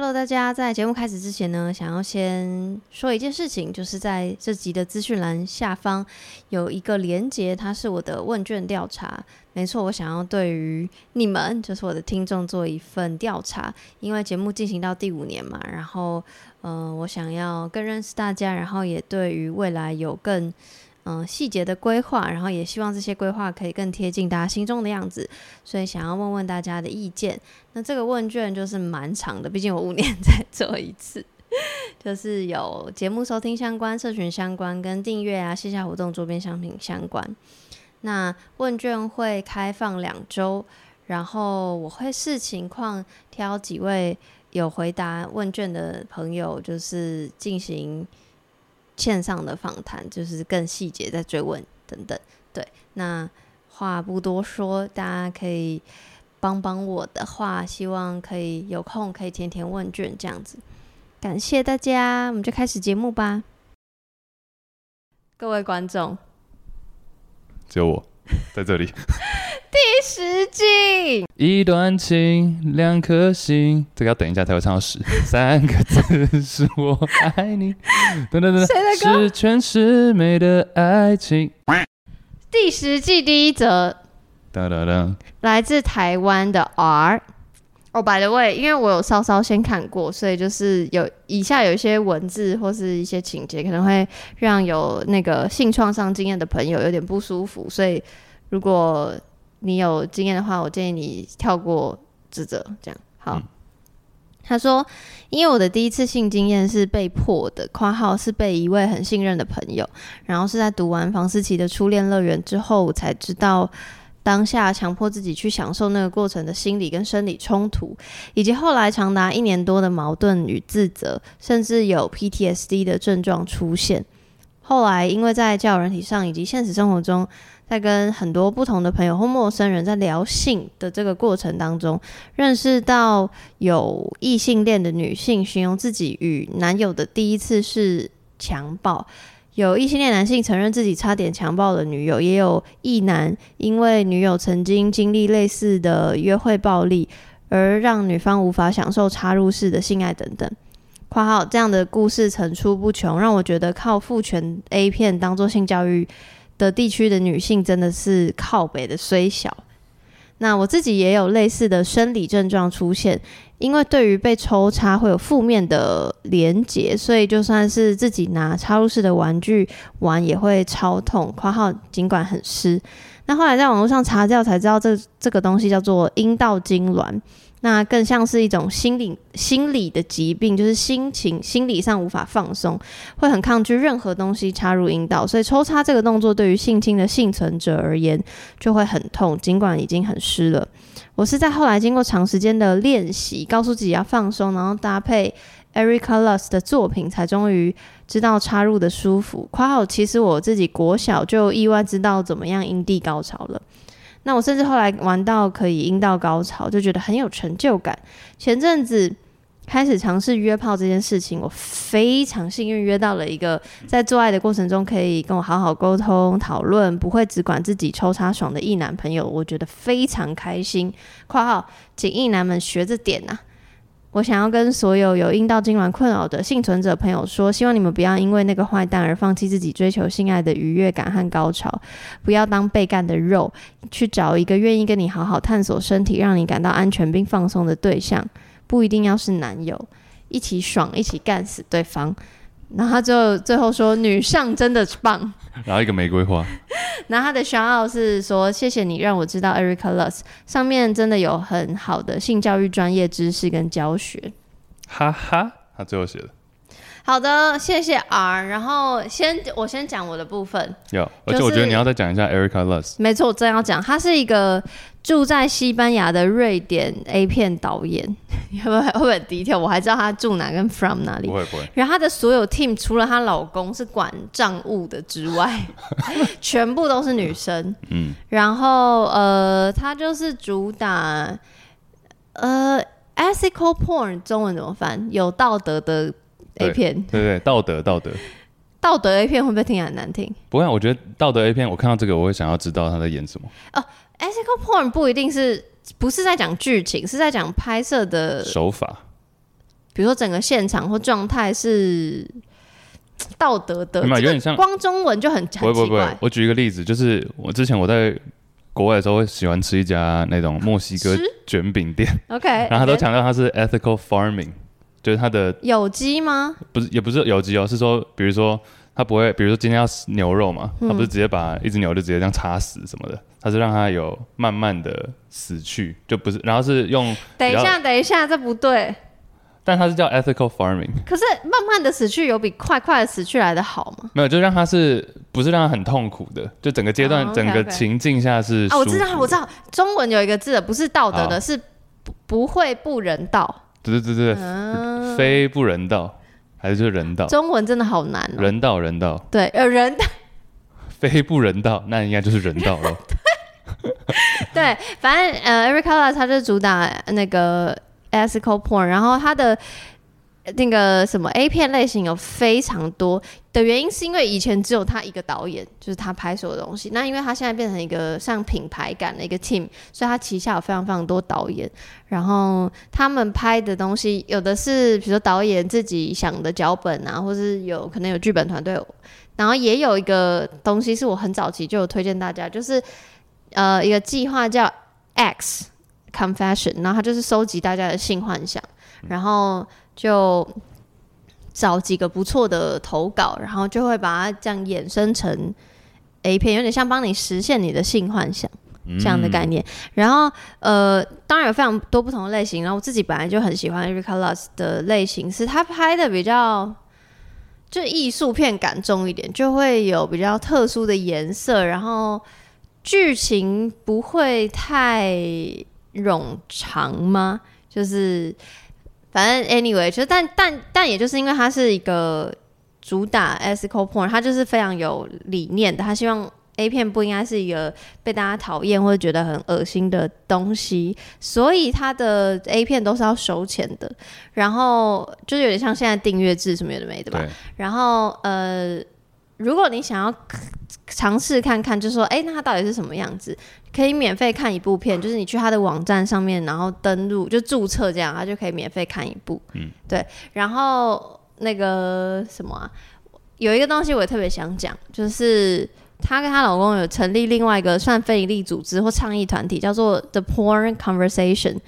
Hello，大家，在节目开始之前呢，想要先说一件事情，就是在这集的资讯栏下方有一个连结，它是我的问卷调查。没错，我想要对于你们，就是我的听众做一份调查，因为节目进行到第五年嘛，然后，嗯、我想要更认识大家，然后也对于未来有更。嗯，细节的规划，然后也希望这些规划可以更贴近大家心中的样子，所以想要问问大家的意见。那这个问卷就是蛮长的，毕竟我五年 才做一次，就是有节目收听相关、社群相关、跟订阅啊、线下活动、周边商品相关。那问卷会开放两周，然后我会视情况挑几位有回答问卷的朋友，就是进行。线上的访谈就是更细节再追问等等，对，那话不多说，大家可以帮帮我的话，希望可以有空可以填填问卷这样子，感谢大家，我们就开始节目吧。各位观众，只有我在这里。第十季，一段情，两颗心，这个要等一下才会唱到十。三个字是我爱你，等等等等，十全十美的爱情。第十季第一则，哒哒哒，来自台湾的 R。哦，by the way，因为我有稍稍先看过，所以就是有以下有一些文字或是一些情节，可能会让有那个性创伤经验的朋友有点不舒服，所以如果你有经验的话，我建议你跳过这则，这样好。嗯、他说：“因为我的第一次性经验是被迫的，括号是被一位很信任的朋友，然后是在读完房思琪的初恋乐园之后，我才知道当下强迫自己去享受那个过程的心理跟生理冲突，以及后来长达一年多的矛盾与自责，甚至有 PTSD 的症状出现。后来因为在教人体上以及现实生活中。”在跟很多不同的朋友或陌生人在聊性的这个过程当中，认识到有异性恋的女性形容自己与男友的第一次是强暴，有异性恋男性承认自己差点强暴了女友，也有异男因为女友曾经经历类似的约会暴力而让女方无法享受插入式的性爱等等。括号这样的故事层出不穷，让我觉得靠父权 A 片当做性教育的地区的女性真的是靠北的虽小，那我自己也有类似的生理症状出现，因为对于被抽插会有负面的连结，所以就算是自己拿插入式的玩具玩也会超痛。括号尽管很湿，那后来在网络上查掉才知道这这个东西叫做阴道痉挛。那更像是一种心理心理的疾病，就是心情心理上无法放松，会很抗拒任何东西插入阴道，所以抽插这个动作对于性侵的幸存者而言就会很痛，尽管已经很湿了。我是在后来经过长时间的练习，告诉自己要放松，然后搭配 Erica Lust 的作品，才终于知道插入的舒服。括号其实我自己国小就意外知道怎么样阴蒂高潮了。那我甚至后来玩到可以阴道高潮，就觉得很有成就感。前阵子开始尝试约炮这件事情，我非常幸运约到了一个在做爱的过程中可以跟我好好沟通讨论，不会只管自己抽插爽的异男朋友，我觉得非常开心。括号，请异男们学着点呐、啊。我想要跟所有有阴道痉挛困扰的幸存者朋友说，希望你们不要因为那个坏蛋而放弃自己追求性爱的愉悦感和高潮，不要当被干的肉，去找一个愿意跟你好好探索身体、让你感到安全并放松的对象，不一定要是男友，一起爽，一起干死对方。然后他就最后说：“女上真的棒。”然后一个玫瑰花。然后他的 shout 是说：“谢谢你让我知道 Erica Lust 上面真的有很好的性教育专业知识跟教学。”哈哈，他最后写的。好的，谢谢 R。然后先我先讲我的部分。有，而且我觉得你要再讲一下 Erica Lust。没错，我正要讲，他是一个住在西班牙的瑞典 A 片导演。会不会会不会低调？我还知道他住哪跟 from 哪里。不会不会。然后他的所有 team 除了她老公是管账务的之外，全部都是女生。嗯。然后呃，他就是主打呃 ethical porn，中文怎么翻？有道德的。A 片，对对对，道德道德，道德 A 片会不会听起来很难听？不会，我觉得道德 A 片，我看到这个，我会想要知道他在演什么。哦，ethical porn 不一定是，不是在讲剧情，是在讲拍摄的手法。比如说整个现场或状态是道德的，有点像光中文就很。不不不，我举一个例子，就是我之前我在国外的时候，会喜欢吃一家那种墨西哥卷饼店，OK，然后他都强调它是 ethical farming，就是它的有机吗？不是，也不是有机哦，是说，比如说他不会，比如说今天要牛肉嘛，他不是直接把一只牛就直接这样插死什么的，他是让它有慢慢的死去，就不是，然后是用。等一下，等一下，这不对。但它是叫 ethical farming，可是慢慢的死去有比快快的死去来的好吗？没有，就让它是不是让它很痛苦的？就整个阶段、oh, okay, okay. 整个情境下是啊，我知道，我知道，中文有一个字不是道德的，是不不会不人道。对对对，非不人道还是就是人道？中文真的好难、人道人道，对，呃，人道，非不人道，那应该就是人道了。对，反正呃，Eric Carle 他就主打那个。ethical porn，然后它的那个什么 A 片类型有非常多的原因，是因为以前只有他一个导演，就是他拍所有的东西。那因为他现在变成一个像品牌感的一个 team，所以他旗下有非常非常多导演。然后他们拍的东西，有的是比如说导演自己想的脚本啊，或是有可能有剧本团队。然后也有一个东西是我很早期就有推荐大家，就是呃一个计划叫 X。Confession，然后他就是收集大家的性幻想，然后就找几个不错的投稿，然后就会把它这样衍生成 A 片，有点像帮你实现你的性幻想这样的概念。然后呃，当然有非常多不同的类型，然后我自己本来就很喜欢 Eric Carle 的类型，是他拍的比较就艺术片感重一点，就会有比较特殊的颜色，然后剧情不会太。冗长吗？就是反正 anyway，就但但但也就是因为它是一个主打 ethical porn，它就是非常有理念的。他希望 A 片不应该是一个被大家讨厌或者觉得很恶心的东西，所以他的 A 片都是要收钱的。然后就是有点像现在订阅制什么有的没的吧。然后呃，如果你想要 尝试看看，就说哎、欸，那它到底是什么样子？可以免费看一部片，就是你去他的网站上面，然后登录就注册这样，他就可以免费看一部。嗯，对。然后那个什么啊，有一个东西我也特别想讲，就是她跟她老公有成立另外一个算非营利组织或倡议团体，叫做 The Porn Conversation，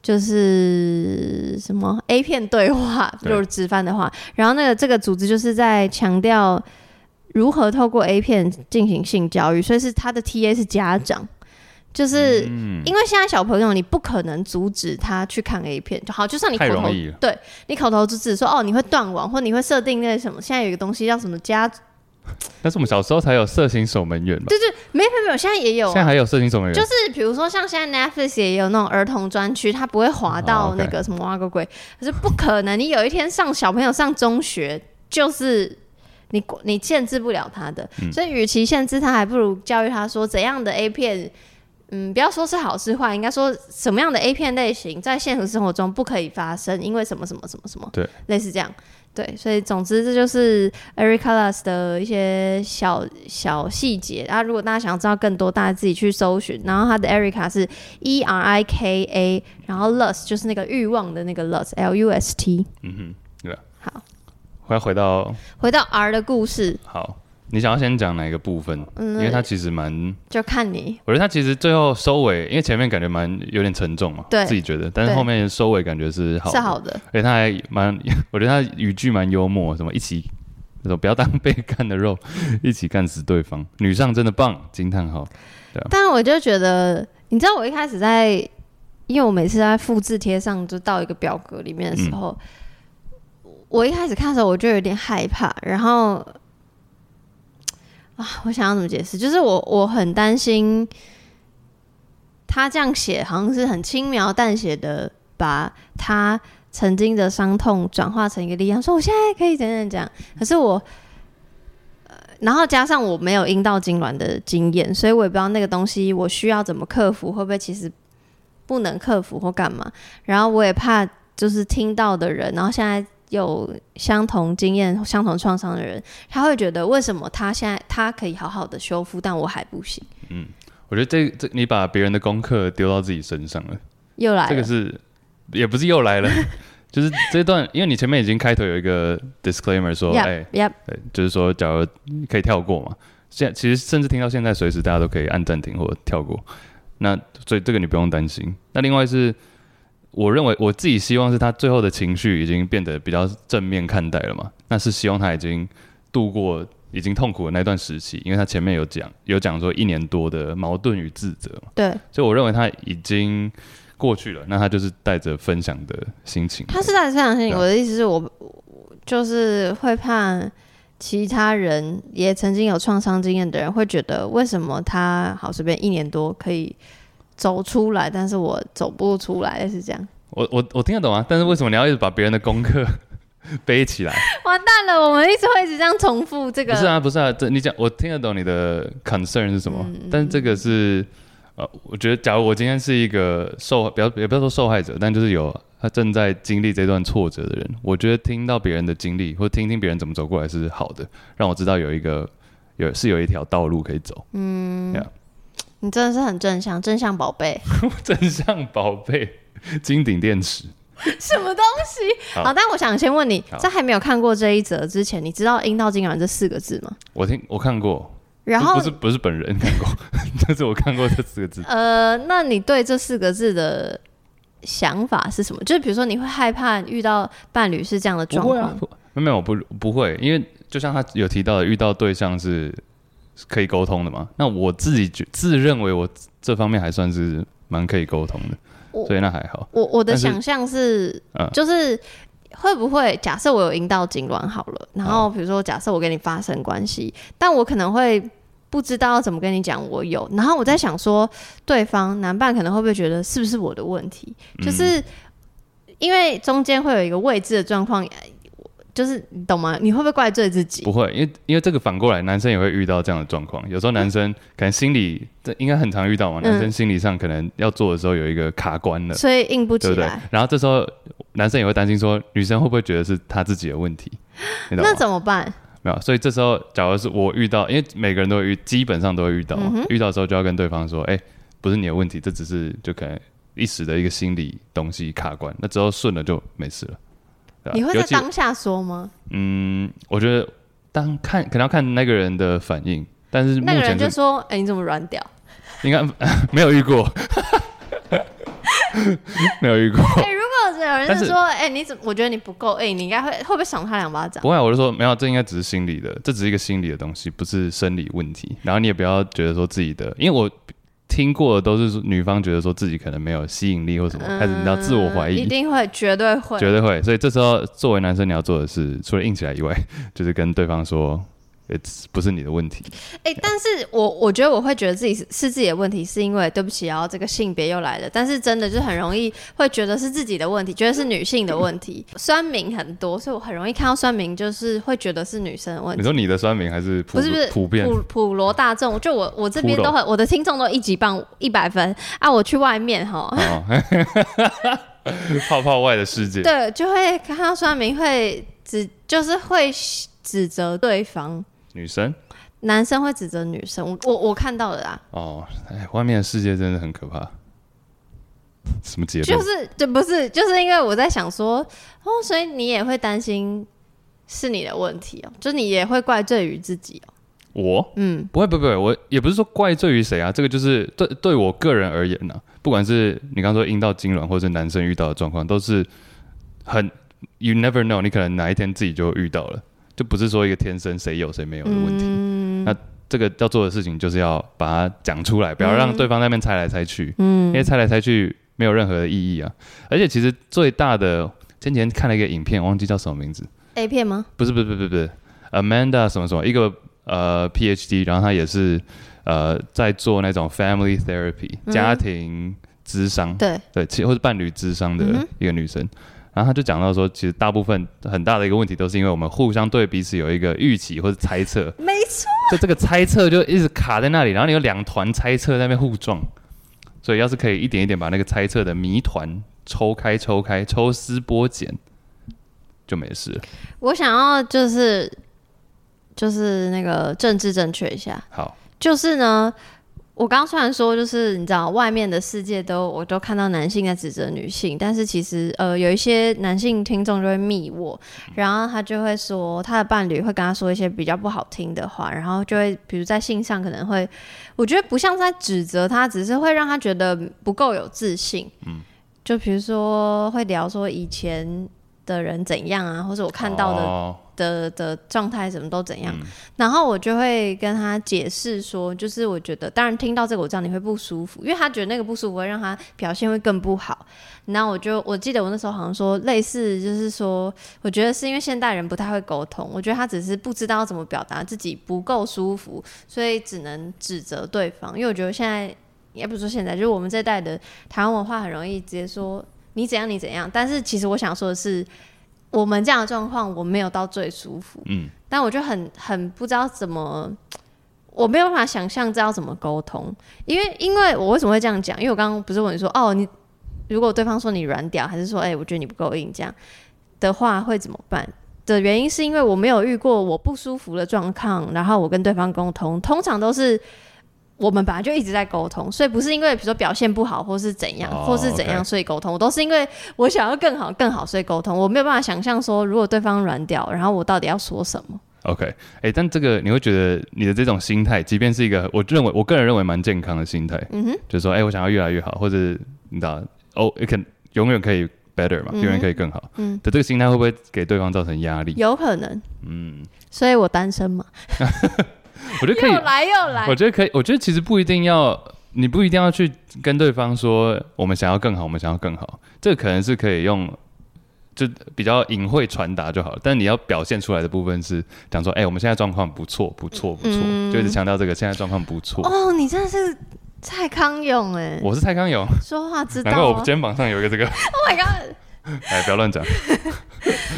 就是什么 A 片对话，就是直翻的话。然后那个这个组织就是在强调如何透过 A 片进行性教育，所以是他的 TA 是家长。就是因为现在小朋友，你不可能阻止他去看 A 片，就好，就算你口头对你口头阻止说哦，你会断网，或你会设定那什么，现在有一个东西叫什么家，但是我们小时候才有色情守门员嘛？对对，没有没有，现在也有，现在还有色情守门员，就是比如说像现在 Netflix 也有那种儿童专区，它不会滑到那个什么挖个鬼，可是不可能，你有一天上小朋友上中学，就是你你限制不了他的，所以与其限制他，还不如教育他说怎样的 A 片。嗯，不要说是好是坏，应该说什么样的 A 片类型在现实生活中不可以发生，因为什么什么什么什么，对，类似这样，对，所以总之这就是 Eric Carle 的一些小小细节。然后如果大家想要知道更多，大家自己去搜寻。然后他的 Erica 是 E R I K A，然后 Lust 就是那个欲望的那个 Lust，L U S T。嗯哼，回回到回到 R 的故事。好。你想要先讲哪一个部分？嗯，因为它其实蛮……就看你。我觉得它其实最后收尾，因为前面感觉蛮有点沉重嘛，对，自己觉得，但是后面收尾感觉是好，是好的。而且他还蛮，我觉得他语句蛮幽默，什么一起那种不要当被干的肉，一起干死对方。女上真的棒，惊叹号。对啊。但我就觉得，你知道，我一开始在，因为我每次在复制贴上，就到一个表格里面的时候，嗯，我一开始看的时候，我就有点害怕，然后。啊，我想要怎么解释？就是我我很担心他这样写，好像是很轻描淡写的把他曾经的伤痛转化成一个力量，说我现在可以怎样怎样。可是我，呃，然后加上我没有阴道痉挛的经验，所以我也不知道那个东西我需要怎么克服，会不会其实不能克服或干嘛。然后我也怕就是听到的人，然后现在。有相同经验、相同创伤的人，他会觉得为什么他现在他可以好好的修复，但我还不行。嗯，我觉得这这你把别人的功课丢到自己身上了，又来了。这个是也不是又来了，就是这段，因为你前面已经开头有一个 disclaimer 说，哎 Yep, yep. 对，就是说，假如可以跳过嘛，现在其实甚至听到现在，随时大家都可以按暂停或者跳过。那所以这个你不用担心。那另外是，我认为我自己希望是他最后的情绪已经变得比较正面看待了嘛，那是希望他已经度过已经痛苦的那段时期，因为他前面有讲有讲说一年多的矛盾与自责嘛。对，所以我认为他已经。过去了，那他就是带着分享的心情。他是带着分享心情。我的意思是我就是会怕其他人也曾经有创伤经验的人会觉得，为什么他好随便一年多可以走出来，但是我走不出来，是这样。我我我听得懂啊，但是为什么你要一直把别人的功课 背起来？完蛋了，我们一直会一直这样重复这个。不是啊，不是啊，这你讲我听得懂你的 concern 是什么，嗯、但是这个是呃。我觉得，假如我今天是一个受，不要也不要说受害者，但就是有他正在经历这段挫折的人，我觉得听到别人的经历，或听听别人怎么走过来是好的，让我知道有一个有是有一条道路可以走。嗯，Yeah. 你真的是很正向，正向宝贝，正向宝贝，金顶电池，什么东西？好，好，但我想先问你，在还没有看过这一则之前，你知道“阴道痉挛”这四个字吗？我听我看过。然后不是不是本人看过，但是我看过这四个字。呃，那你对这四个字的想法是什么？就是比如说，你会害怕遇到伴侣是这样的状况？没、啊、有，我不不会，因为就像他有提到的，遇到对象是可以沟通的嘛。那我自己觉自认为我这方面还算是蛮可以沟通的，所以那还好。我我的想象是，就是会不会假设我有阴道痉挛好了，然后比如说假设我跟你发生关系，但我可能会。不知道怎么跟你讲，我有。然后我在想说，对方男伴可能会不会觉得是不是我的问题？嗯、就是因为中间会有一个未知的状况，就是你懂吗？你会不会怪罪自己？不会，因为因为这个反过来，男生也会遇到这样的状况。有时候男生可能心理这应该很常遇到嘛，嗯、男生心理上可能要做的时候有一个卡关了，所以硬不起来。对不对？然后这时候男生也会担心说，女生会不会觉得是他自己的问题？那怎么办？没有，所以这时候，假如是我遇到，因为每个人都会遇，基本上都会遇到，嗯、遇到的时候就要跟对方说，哎，不是你的问题，这只是就可能一时的一个心理东西卡关，那之后顺了就没事了。你会在当下说吗？嗯，我觉得当看可能要看那个人的反应，但是目前是那个人就说，哎，你怎么软屌？应该 没有遇过，没有遇过。有人是说，哎、欸，你怎么？我觉得你不够，哎、欸，你应该会会不会赏他两巴掌？不会，我就说没有，这应该只是心理的，这只是一个心理的东西，不是生理问题。然后你也不要觉得说自己的，因为我听过的都是女方觉得说自己可能没有吸引力或什么，开始你要自我怀疑，一定会，绝对会，绝对会。所以这时候作为男生你要做的是，除了硬起来以外，就是跟对方说。不是你的问题。哎、欸，但是我我觉得我会觉得自己是是自己的问题，是因为对不起，然后这个性别又来了。但是真的就很容易会觉得是自己的问题，觉得是女性的问题。酸民很多，所以我很容易看到酸民，就是会觉得是女生的问题。你说你的酸民还是普不是不是普遍普普罗大众？就我我这边都很，我的听众都一级棒一百分啊！我去外面哈，哦、泡泡外的世界，对，就会看到酸民会指就是会指责对方。女生，男生会指责女生，我我我看到了啦。哦，哎，外面的世界真的很可怕。什么结论？就是，就不是，就是因为我在想说，哦，所以你也会担心是你的问题哦，就你也会怪罪于自己哦。我，嗯，不会，不会，不会，我也不是说怪罪于谁啊，这个就是对对我个人而言呢、啊，不管是你刚说阴道痉挛，或者是男生遇到的状况，都是很 you never know，你可能哪一天自己就遇到了。就不是说一个天生谁有谁没有的问题，嗯、那这个要做的事情就是要把它讲出来，不要让对方在那边猜来猜去，嗯、因为猜来猜去没有任何的意义啊。而且其实最大的，先前看了一个影片，忘记叫什么名字，A 片吗？不是不是不是不是，Amanda 什么什么，一个呃 PhD，然后她也是呃在做那种 family therapy、嗯、家庭智商，对。对，其或是伴侣智商的一个女生。嗯然后他就讲到说，其实大部分很大的一个问题都是因为我们互相对彼此有一个预期或者猜测，没错，就这个猜测就一直卡在那里，然后你有两团猜测在那边互撞，所以要是可以一点一点把那个猜测的谜团抽开、抽开、抽丝剥茧，就没事了。我想要就是就是那个政治正确一下，好，就是呢。我刚刚虽然说，就是你知道，外面的世界都我都看到男性在指责女性，但是其实呃，有一些男性听众就会密我，然后他就会说他的伴侣会跟他说一些比较不好听的话，然后就会比如在性上可能会，我觉得不像在指责他，只是会让他觉得不够有自信。嗯，就比如说会聊说以前的人怎样啊，或者我看到的。哦的的状态什么都怎样，嗯，然后我就会跟他解释说，就是我觉得，当然听到这个我知道你会不舒服，因为他觉得那个不舒服会让他表现会更不好。然后我就我记得我那时候好像说类似，就是说，我觉得是因为现代人不太会沟通，我觉得他只是不知道怎么表达自己不够舒服，所以只能指责对方。因为我觉得现在也不是说现在，就是我们这代的台湾文化很容易直接说你怎样你怎样，但是其实我想说的是。我们这样的状况，我没有到最舒服，嗯，但我就很很不知道怎么，我没有办法想象这要怎么沟通，因为因为我为什么会这样讲？因为我刚刚不是问你说，哦，你如果对方说你软屌，还是说，哎、欸，我觉得你不够硬，这样的话会怎么办？的原因是因为我没有遇过我不舒服的状况，然后我跟对方沟通，通常都是。我们本来就一直在沟通，所以不是因为比如说表现不好，或是怎样，oh, 或是怎样，所以沟通。我都是因为我想要更好、更好，所以沟通。我没有办法想象说，如果对方软掉，然后我到底要说什么？OK，哎、欸，但这个你会觉得你的这种心态，即便是一个我认为我个人认为蛮健康的心态，嗯哼，就是说，哎、欸，我想要越来越好，或者你知道，哦，it can 永远可以 better 嘛，永、嗯、远可以更好。嗯，的这个心态会不会给对方造成压力？有可能。嗯，所以我单身嘛。我觉得可以，又来又来。我觉得可以，我觉得其实不一定要，你不一定要去跟对方说我们想要更好，我们想要更好。这个可能是可以用，就比较隐晦传达就好了。但你要表现出来的部分是讲说，哎、欸，我们现在状况不错，不错，不错、嗯，就一直强调这个现在状况不错。哦，你真的是蔡康永哎！我是蔡康永，说话知道、哦。难怪我肩膀上有一个这个。Oh my god！哎，不要乱讲。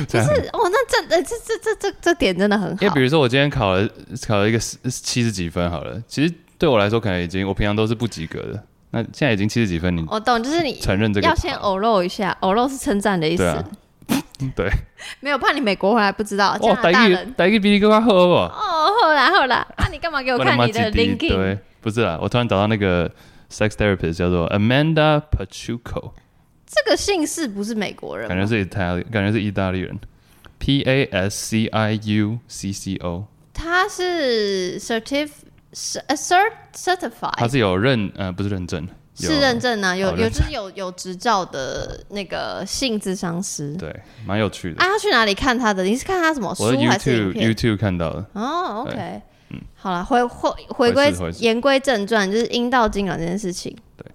就是哦，那这呃，这这这这这点真的很好。因为比如说，我今天考了考了一个七十几分，好了，其实对我来说可能已经我平常都是不及格的。那现在已经七十几分，你我懂，就是你承认这个要先偶露一下，偶露是称赞的意思。对，啊、对，没有怕你美国回来不知道。哦，大一大一比你更加好不？哦，好啦好啦，那、啊、你干嘛给我看你的 LinkedIn？对，不是啦，我突然找到那个 sex therapist 叫做 Amanda Pachuco。这个姓氏不是美国人，感觉是意大利，感觉是意大利人。P A S C I U C C O，他是 certif cert certified，他是有认呃不是认证，是认证啊，有有就是有有执照的那个性智商师，对，蛮有趣的。啊，他去哪里看他的？你是看他什么书还是？YouTube 看到的。哦，OK，嗯，好了，回回回归言归正传，就是阴道痉挛这件事情。对。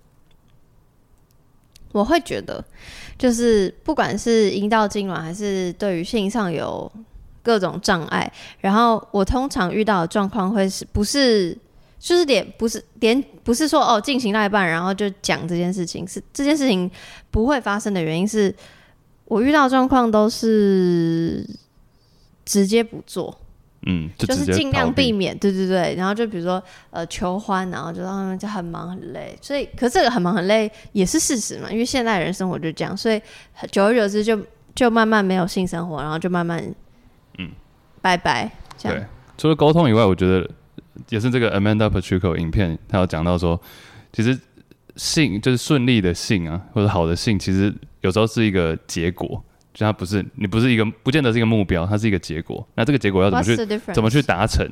我会觉得，就是不管是阴道痉挛，还是对于性上有各种障碍，然后我通常遇到的状况会是不是，就是点不是点不是说哦进行到一半，然后就讲这件事情，是这件事情不会发生的原因是我遇到状况都是直接不做。嗯，就，就是尽量避免，对对对。然后就比如说，呃，求欢，然后就让他们就很忙很累。所以，可是这个很忙很累也是事实嘛，因为现代人生活就这样。所以，久而久之就就慢慢没有性生活，然后就慢慢，嗯，拜拜。这样。对，除了沟通以外，我觉得也是这个 Amanda Pachuco 影片，他有讲到说，其实性就是顺利的性啊，或者好的性，其实有时候是一个结果。就它不是你不是一个，不见得是一个目标，它是一个结果。那这个结果要怎么去怎么去达成？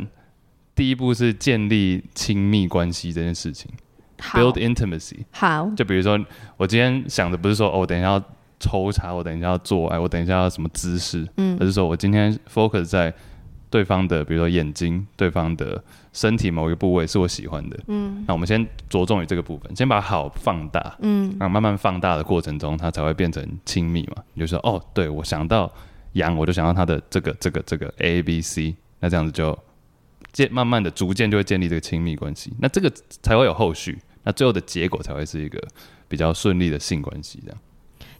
第一步是建立亲密关系这件事情，build intimacy。好，就比如说我今天想的不是说哦，我等一下要抽查，我等一下要做爱，我等一下要什么姿势，嗯，而是说我今天 focus 在对方的，比如说眼睛，对方的。身体某一个部位是我喜欢的，嗯，那我们先着重于这个部分，先把好放大，嗯，然后慢慢放大的过程中，它才会变成亲密嘛。你就说，哦，对，我想到羊，我就想到它的这个这个这个 A B C，那这样子就建慢慢的逐渐就会建立这个亲密关系，那这个才会有后续，那最后的结果才会是一个比较顺利的性关系这样。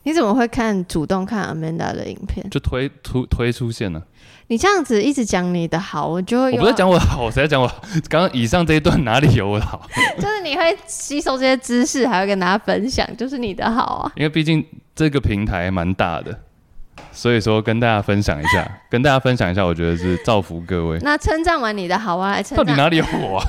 你怎么会看主动看 Amanda 的影片？就推推推出现了。你这样子一直讲你的好，我就会。我不是讲我的好，我谁在讲我？刚刚以上这一段哪里有我的好？就是你会吸收这些知识，还会跟大家分享，就是你的好啊。因为毕竟这个平台蛮大的，所以说跟大家分享一下，跟大家分享一下，我觉得是造福各位。那称赞完你的好啊，来称赞。到底哪里有我啊？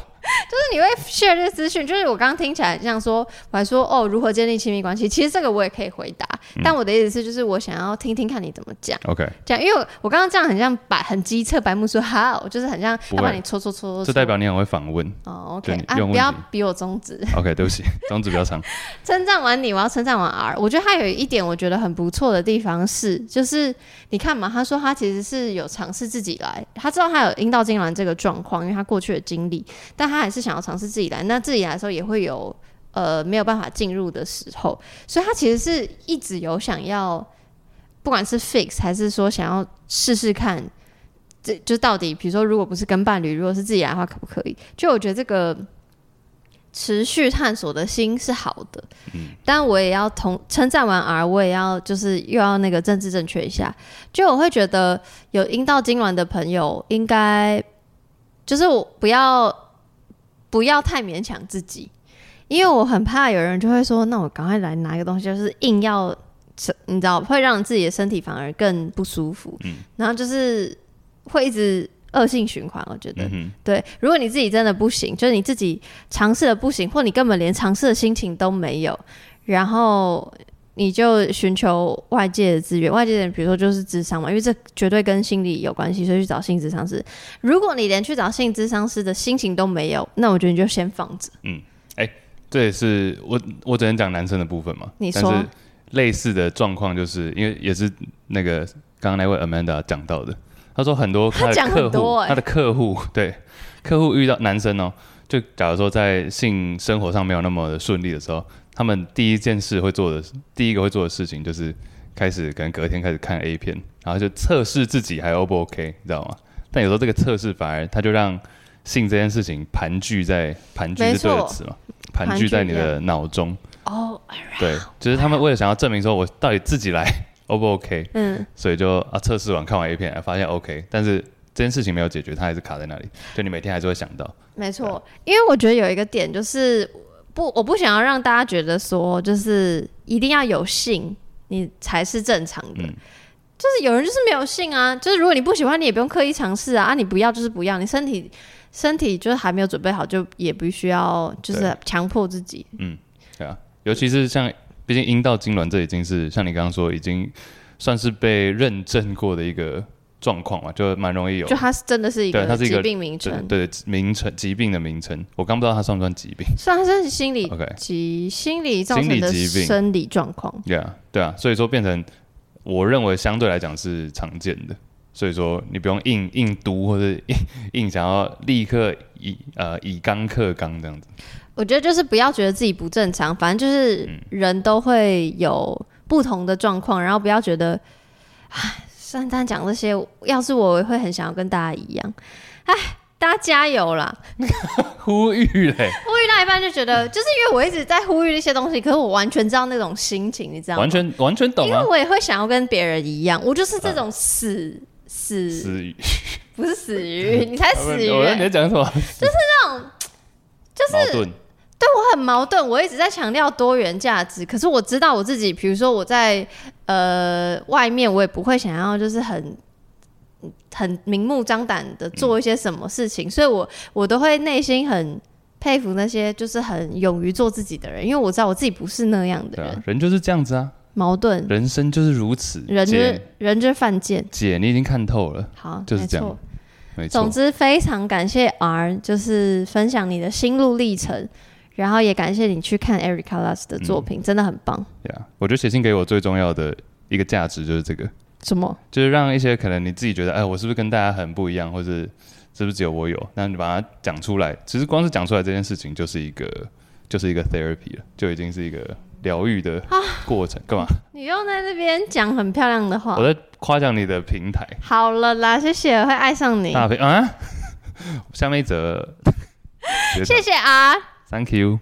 就是你会 share 这些资讯，就是我刚刚听起来像说，我还说哦，如何建立亲密关系？其实这个我也可以回答，嗯、但我的意思是，就是我想要听听看你怎么讲。OK，这样，因为我刚刚这样很像白很机车白目说好，就是很像要把你戳戳戳，这代表你很会访问。哦，OK，啊，不要比我中指。OK，对不起，中指比较长。称赞完你，我要称赞完 R。我觉得他有一点我觉得很不错的地方是，就是你看嘛，他说他其实是有尝试自己来，他知道他有阴道痉挛这个状况，因为他过去的经历，但他还是想要尝试自己来。那自己来的时候也会有呃没有办法进入的时候，所以他其实是一直有想要，不管是 fix 还是说想要试试看，这就到底，比如说如果不是跟伴侣，如果是自己来的话，可不可以？就我觉得这个持续探索的心是好的，嗯，但我也要同称赞完 R，我也要就是又要那个政治正确一下，就我会觉得有阴道痉挛的朋友应该就是我不要。不要太勉强自己，因为我很怕有人就会说：“那我赶快来拿一个东西，就是硬要，你知道，会让自己的身体反而更不舒服。嗯，然后就是会一直恶性循环。我觉得，嗯哼，对，如果你自己真的不行，就是你自己尝试的不行，或你根本连尝试的心情都没有，然后。你就寻求外界的资源，外界的人比如说就是智商嘛，因为这绝对跟心理有关系，所以去找性智商师。如果你连去找性智商师的心情都没有，那我觉得你就先放着。嗯，哎、欸，这也是我我只能讲男生的部分嘛。你说，但是类似的状况就是因为也是那个刚刚那位 Amanda 讲到的，他说很多他的客户，他、的客户对客户遇到男生哦、喔，就假如说在性生活上没有那么顺利的时候。他们第一件事会做的，第一个会做的事情就是开始，可能隔天开始看 A 片，然后就测试自己还 O 不 OK，你知道吗？但有时候这个测试反而他就让性这件事情盘踞在盘踞是对的词嘛，盘踞在你的脑中。哦，对，就是他们为了想要证明说我到底自己来 O 不 OK，嗯，所以就啊测试完看完 A 片，发现 OK，但是这件事情没有解决，它还是卡在那里，就你每天还是会想到。没错，因为我觉得有一个点就是。不，我不想要让大家觉得说，就是一定要有性，你才是正常的。嗯、就是有人就是没有性啊，就是如果你不喜欢，你也不用刻意尝试啊。啊，你不要就是不要，你身体身体就是还没有准备好，就也不需要就是强迫自己。嗯，对啊，尤其是像，毕竟阴道痉挛这已经是像你刚刚说，已经算是被认证过的一个。状况嘛，就蛮容易有。就它是真的是一个，它是一个疾病名称，对，名称疾病的名称。我刚不知道它算不算疾病。算是心理，OK，疾心理造成的生理状况。对啊，对啊，所以说变成我认为相对来讲是常见的。所以说你不用硬硬读或者 硬硬想要立刻以呃以刚克刚这样子。我觉得就是不要觉得自己不正常，反正就是人都会有不同的状况，然后不要觉得唉。单单讲这些，要是我会很想要跟大家一样，哎，大家加油啦！呼吁嘞，呼吁到一半就觉得，就是因为我一直在呼吁那些东西，可是我完全知道那种心情，你知道吗？完全完全懂啊！因为我也会想要跟别人一样，我就是这种死、啊、死死鱼，不是死鱼，你才死鱼、欸！我你在讲什么？就是那种，就是。对，我很矛盾，我一直在强调多元价值，可是我知道我自己，比如说我在呃外面，我也不会想要就是很很明目张胆的做一些什么事情，嗯、所以我我都会内心很佩服那些就是很勇于做自己的人，因为我知道我自己不是那样的人，啊、人就是这样子啊，矛盾，人生就是如此，人就是人就是犯贱，姐你已经看透了，好，就是这样，没错，总之非常感谢 R，就是分享你的心路历程。然后也感谢你去看 Erica Lust 的作品，嗯、真的很棒。对啊，我觉得写信给我最重要的一个价值就是这个。什么？就是让一些可能你自己觉得，哎，我是不是跟大家很不一样，或是是不是只有我有？那你把它讲出来，其实光是讲出来这件事情，就是一个就是一个 therapy 了，就已经是一个疗愈的过程。干、啊、嘛？你又在那边讲很漂亮的话。我在夸奖你的平台。好了啦，谢谢，我会爱上你。大平啊，下面一则。谢谢啊。Thank you.